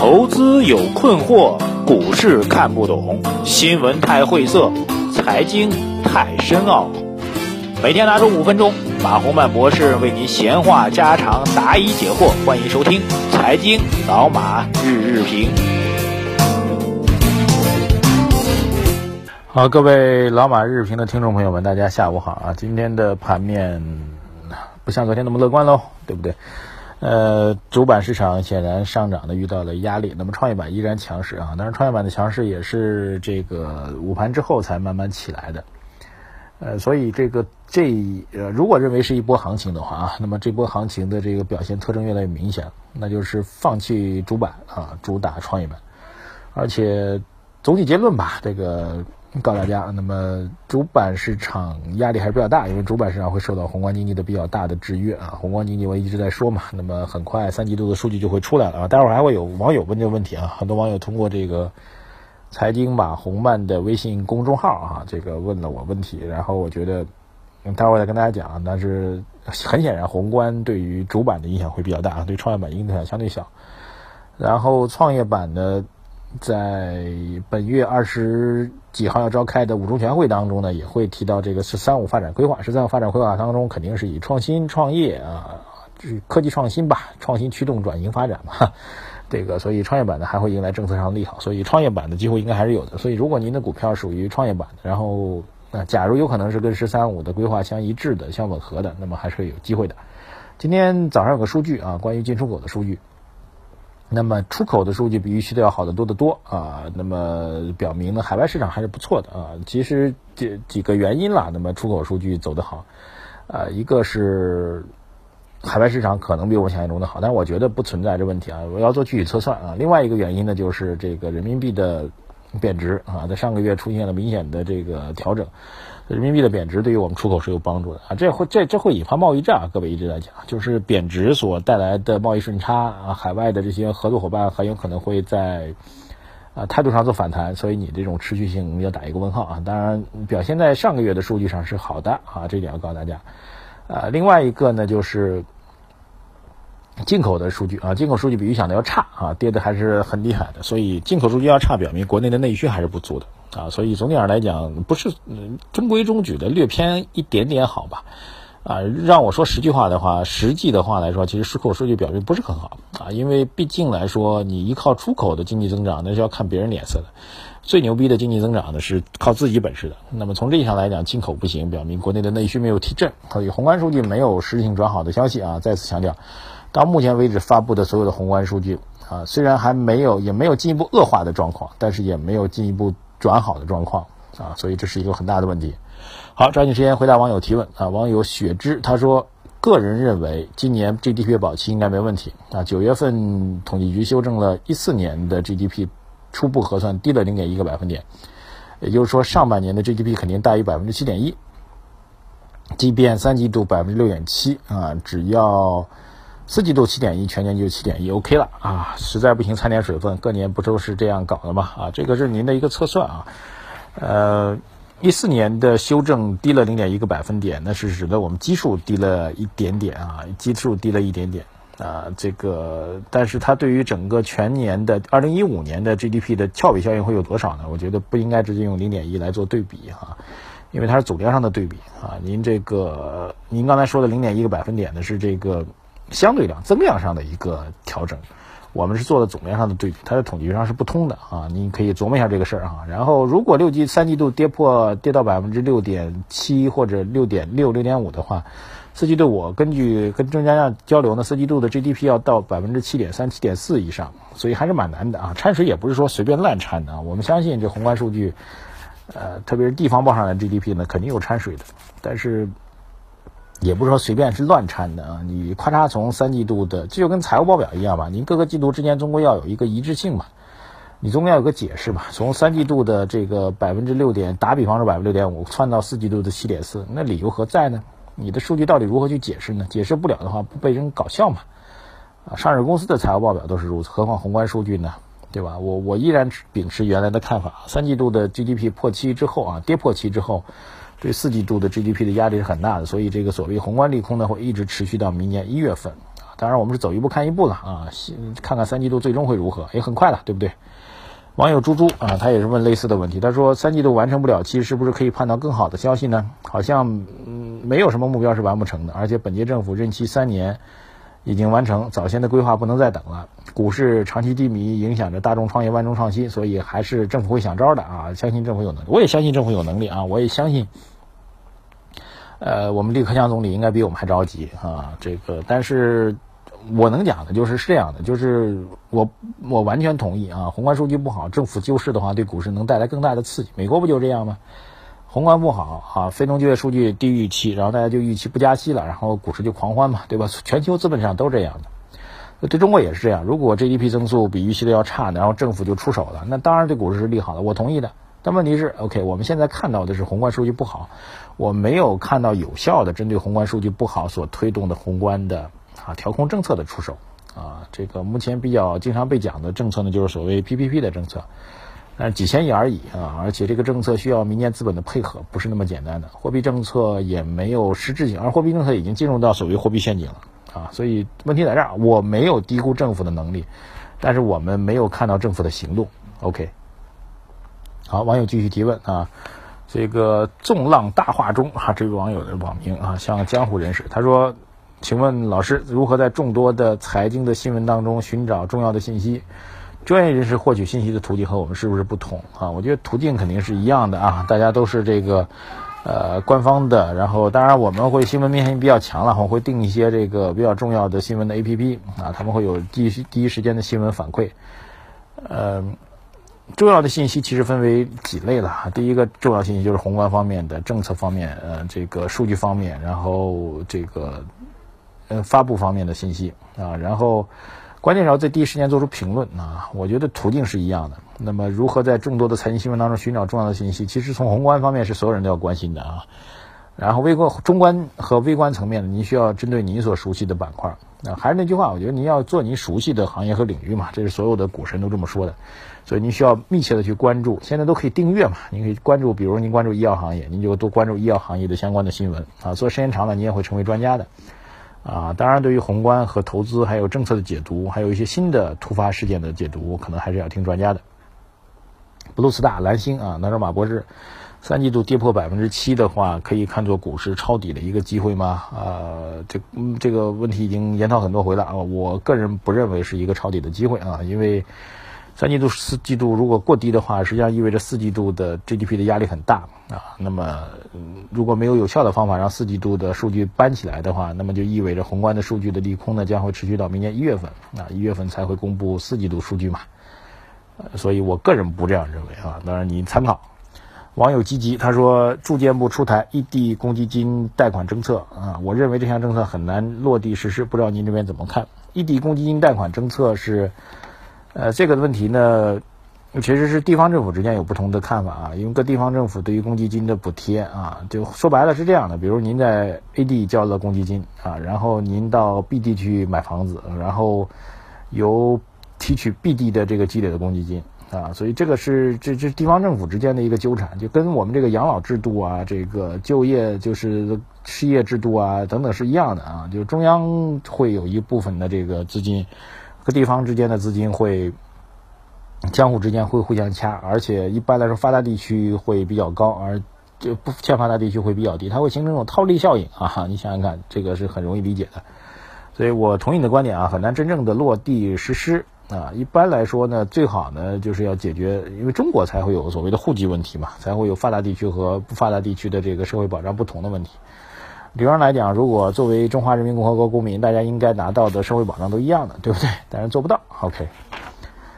投资有困惑，股市看不懂，新闻太晦涩，财经太深奥。每天拿出五分钟，马洪曼博士为您闲话家常，答疑解惑。欢迎收听《财经老马日日评》。好，各位老马日日评的听众朋友们，大家下午好啊！今天的盘面不像昨天那么乐观喽，对不对？呃，主板市场显然上涨的遇到了压力，那么创业板依然强势啊，但是创业板的强势也是这个午盘之后才慢慢起来的，呃，所以这个这呃，如果认为是一波行情的话啊，那么这波行情的这个表现特征越来越明显，那就是放弃主板啊，主打创业板，而且总体结论吧，这个。告诉大家，那么主板市场压力还是比较大，因为主板市场会受到宏观经济的比较大的制约啊。宏观经济我一直在说嘛，那么很快三季度的数据就会出来了啊。待会儿还会有网友问这个问题啊，很多网友通过这个财经吧红曼的微信公众号啊，这个问了我问题，然后我觉得待会儿再跟大家讲。但是很显然，宏观对于主板的影响会比较大，对创业板影响相对小。然后创业板呢。在本月二十几号要召开的五中全会当中呢，也会提到这个“十三五”发展规划。“十三五”发展规划当中，肯定是以创新创业啊，科技创新吧，创新驱动转型发展嘛。这个，所以创业板呢还会迎来政策上的利好，所以创业板的机会应该还是有的。所以，如果您的股票属于创业板的，然后那假如有可能是跟“十三五”的规划相一致的、相吻合的，那么还是有机会的。今天早上有个数据啊，关于进出口的数据。那么出口的数据比预期的要好得多得多啊，那么表明呢，海外市场还是不错的啊。其实这几个原因啦，那么出口数据走得好，啊，一个是海外市场可能比我想象中的好，但我觉得不存在这问题啊，我要做具体测算啊。另外一个原因呢，就是这个人民币的贬值啊，在上个月出现了明显的这个调整。人民币的贬值对于我们出口是有帮助的啊，这会这这会引发贸易战啊，各位一直在讲，就是贬值所带来的贸易顺差啊，海外的这些合作伙伴很有可能会在啊态度上做反弹，所以你这种持续性要打一个问号啊。当然，表现在上个月的数据上是好的啊，这点要告诉大家。呃，另外一个呢就是。进口的数据啊，进口数据比预想的要差啊，跌的还是很厉害的。所以进口数据要差，表明国内的内需还是不足的啊。所以总体上来讲，不是中规中矩的，略偏一点点好吧？啊，让我说十句话的话，实际的话来说，其实出口数据表现不是很好啊。因为毕竟来说，你依靠出口的经济增长，那是要看别人脸色的。最牛逼的经济增长呢，是靠自己本事的。那么从这意义上来讲，进口不行，表明国内的内需没有提振。所以宏观数据没有实质性转好的消息啊。再次强调。到目前为止发布的所有的宏观数据啊，虽然还没有也没有进一步恶化的状况，但是也没有进一步转好的状况啊，所以这是一个很大的问题。好，抓紧时间回答网友提问啊。网友雪芝他说，个人认为今年 GDP 保期应该没问题啊。九月份统计局修正了一四年的 GDP 初步核算低了零点一个百分点，也就是说上半年的 GDP 肯定大于百分之七点一，即便三季度百分之六点七啊，只要。四季度七点一，全年就七点一，OK 了啊！实在不行掺点水分，各年不都是这样搞的吗？啊，这个是您的一个测算啊。呃，一四年的修正低了零点一个百分点，那是指的我们基数低了一点点啊，基数低了一点点啊。这个，但是它对于整个全年的二零一五年的 GDP 的翘尾效应会有多少呢？我觉得不应该直接用零点一来做对比哈，因为它是总量上的对比啊。您这个，您刚才说的零点一个百分点呢，是这个。相对量增量上的一个调整，我们是做的总量上的对比，它在统计上是不通的啊，你可以琢磨一下这个事儿啊。然后，如果六季三季度跌破跌到百分之六点七或者六点六六点五的话，四季度我根据跟专家交流呢，四季度的 GDP 要到百分之七点三七点四以上，所以还是蛮难的啊。掺水也不是说随便乱掺的啊，我们相信这宏观数据，呃，特别是地方报上来 GDP 呢，肯定有掺水的，但是。也不是说随便是乱掺的啊，你咔嚓从三季度的，这就跟财务报表一样吧，您各个季度之间总归要有一个一致性嘛，你总归要有个解释吧。从三季度的这个百分之六点，打比方说百分之六点五，窜到四季度的七点四，那理由何在呢？你的数据到底如何去解释呢？解释不了的话，不被人搞笑嘛？啊，上市公司的财务报表都是如此，何况宏观数据呢？对吧？我我依然秉持原来的看法，三季度的 GDP 破七之后啊，跌破七之后。对四季度的 GDP 的压力是很大的，所以这个所谓宏观利空呢会一直持续到明年一月份啊。当然我们是走一步看一步了啊，看看三季度最终会如何，也很快了，对不对？网友猪猪啊，他也是问类似的问题，他说三季度完成不了期，是不是可以盼到更好的消息呢？好像嗯没有什么目标是完不成的，而且本届政府任期三年。已经完成，早先的规划不能再等了。股市长期低迷，影响着大众创业、万众创新，所以还是政府会想招的啊！相信政府有能力，我也相信政府有能力啊！我也相信，呃，我们李克强总理应该比我们还着急啊！这个，但是我能讲的就是是这样的，就是我我完全同意啊！宏观数据不好，政府救市的话，对股市能带来更大的刺激。美国不就这样吗？宏观不好啊，非农就业数据低于预期，然后大家就预期不加息了，然后股市就狂欢嘛，对吧？全球资本市场都这样的，对中国也是这样。如果 GDP 增速比预期的要差，然后政府就出手了，那当然对股市是利好的，我同意的。但问题是，OK，我们现在看到的是宏观数据不好，我没有看到有效的针对宏观数据不好所推动的宏观的啊调控政策的出手啊。这个目前比较经常被讲的政策呢，就是所谓 PPP 的政策。但几千亿而已啊！而且这个政策需要民间资本的配合，不是那么简单的。货币政策也没有实质性，而货币政策已经进入到所谓货币陷阱了啊！所以问题在这儿，我没有低估政府的能力，但是我们没有看到政府的行动。OK，好，网友继续提问啊，这个纵浪大话中啊，这位网友的网名啊，像江湖人士，他说：“请问老师如何在众多的财经的新闻当中寻找重要的信息？”专业人士获取信息的途径和我们是不是不同啊？我觉得途径肯定是一样的啊，大家都是这个呃官方的，然后当然我们会新闻面性比较强了，我会定一些这个比较重要的新闻的 A P P 啊，他们会有第一第一时间的新闻反馈。呃，重要的信息其实分为几类了，第一个重要信息就是宏观方面的政策方面，呃，这个数据方面，然后这个呃发布方面的信息啊，然后。关键是要在第一时间做出评论啊！我觉得途径是一样的。那么，如何在众多的财经新闻当中寻找重要的信息？其实从宏观方面是所有人都要关心的啊。然后微观、中观和微观层面呢，您需要针对您所熟悉的板块。啊，还是那句话，我觉得您要做您熟悉的行业和领域嘛，这是所有的股神都这么说的。所以您需要密切的去关注。现在都可以订阅嘛，您可以关注，比如您关注医药行业，您就多关注医药行业的相关的新闻啊。做时间长了，你也会成为专家的。啊，当然，对于宏观和投资，还有政策的解读，还有一些新的突发事件的解读，可能还是要听专家的。布鲁斯大蓝星啊，他说马博士，三季度跌破百分之七的话，可以看作股市抄底的一个机会吗？啊，这这个问题已经研讨很多回了啊，我个人不认为是一个抄底的机会啊，因为。三季度、四季度如果过低的话，实际上意味着四季度的 GDP 的压力很大啊。那么，如果没有有效的方法让四季度的数据搬起来的话，那么就意味着宏观的数据的利空呢将会持续到明年一月份啊，一月份才会公布四季度数据嘛。呃所以我个人不这样认为啊。当然您参考。网友积极他说，住建部出台异地公积金贷款政策啊，我认为这项政策很难落地实施，不知道您这边怎么看？异地公积金贷款政策是。呃，这个问题呢，其实是地方政府之间有不同的看法啊。因为各地方政府对于公积金的补贴啊，就说白了是这样的：，比如您在 A 地交了公积金啊，然后您到 B 地去买房子，然后由提取 B 地的这个积累的公积金啊，所以这个是这这地方政府之间的一个纠缠，就跟我们这个养老制度啊，这个就业就是失业制度啊等等是一样的啊，就中央会有一部分的这个资金。和地方之间的资金会相互之间会互相掐，而且一般来说发达地区会比较高，而就不欠发达地区会比较低，它会形成一种套利效应啊！你想想看，这个是很容易理解的。所以我同意你的观点啊，很难真正的落地实施啊。一般来说呢，最好呢就是要解决，因为中国才会有所谓的户籍问题嘛，才会有发达地区和不发达地区的这个社会保障不同的问题。理论上来讲，如果作为中华人民共和国公民，大家应该拿到的社会保障都一样的，对不对？但是做不到，OK，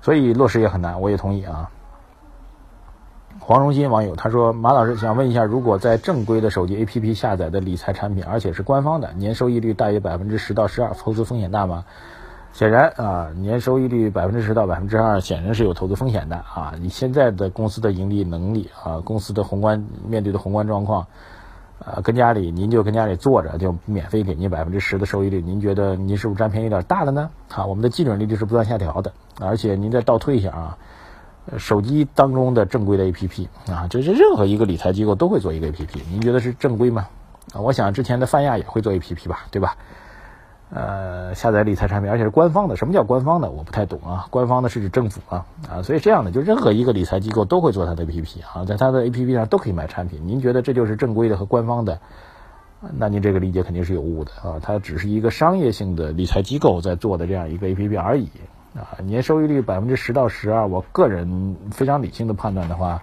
所以落实也很难。我也同意啊。黄荣新网友他说：“马老师想问一下，如果在正规的手机 APP 下载的理财产品，而且是官方的，年收益率大约百分之十到十二，投资风险大吗？”显然啊，年收益率百分之十到百分之二，显然是有投资风险的啊。你现在的公司的盈利能力啊，公司的宏观面对的宏观状况。呃，跟家里您就跟家里坐着，就免费给您百分之十的收益率，您觉得您是不是占便宜有点大了呢？啊，我们的基准利率是不断下调的，而且您再倒推一下啊，手机当中的正规的 APP 啊，这是任何一个理财机构都会做一个 APP，您觉得是正规吗？啊，我想之前的泛亚也会做 APP 吧，对吧？呃，下载理财产品，而且是官方的。什么叫官方的？我不太懂啊。官方的是指政府啊啊，所以这样的，就任何一个理财机构都会做它的 APP 啊，在它的 APP 上都可以买产品。您觉得这就是正规的和官方的？那您这个理解肯定是有误的啊。它只是一个商业性的理财机构在做的这样一个 APP 而已啊。年收益率百分之十到十二，我个人非常理性的判断的话。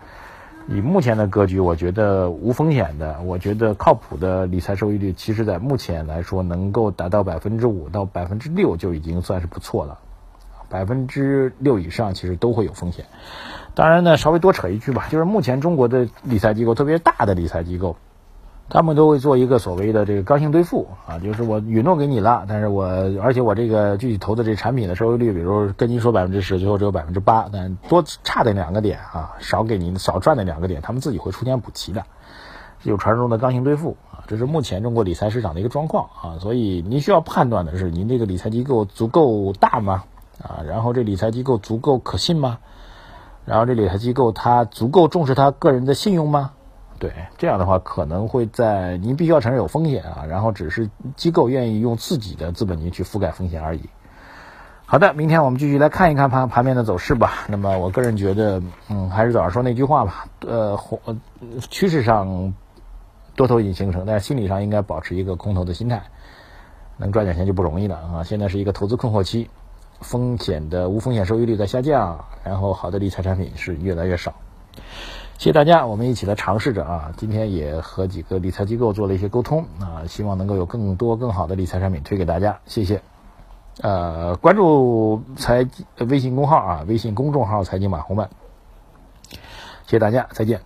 以目前的格局，我觉得无风险的，我觉得靠谱的理财收益率，其实在目前来说，能够达到百分之五到百分之六就已经算是不错了，百分之六以上其实都会有风险。当然呢，稍微多扯一句吧，就是目前中国的理财机构，特别大的理财机构。他们都会做一个所谓的这个刚性兑付啊，就是我允诺给你了，但是我而且我这个具体投的这产品的收益率，比如跟您说百分之十，最后只有百分之八，但多差那两个点啊，少给您少赚那两个点，他们自己会出现补齐的，有传说中的刚性兑付啊，这是目前中国理财市场的一个状况啊，所以您需要判断的是，您这个理财机构足够大吗？啊，然后这理财机构足够可信吗？然后这理财机构它足够重视他个人的信用吗？对，这样的话可能会在您必须要承认有风险啊，然后只是机构愿意用自己的资本金去覆盖风险而已。好的，明天我们继续来看一看盘盘面的走势吧。那么我个人觉得，嗯，还是早上说那句话吧，呃，趋势上多头已经形成，但是心理上应该保持一个空头的心态，能赚点钱就不容易了啊。现在是一个投资困惑期，风险的无风险收益率在下降，然后好的理财产品是越来越少。谢谢大家，我们一起来尝试着啊！今天也和几个理财机构做了一些沟通啊，希望能够有更多更好的理财产品推给大家。谢谢，呃，关注财微信公号啊，微信公众号财经马红漫。谢谢大家，再见。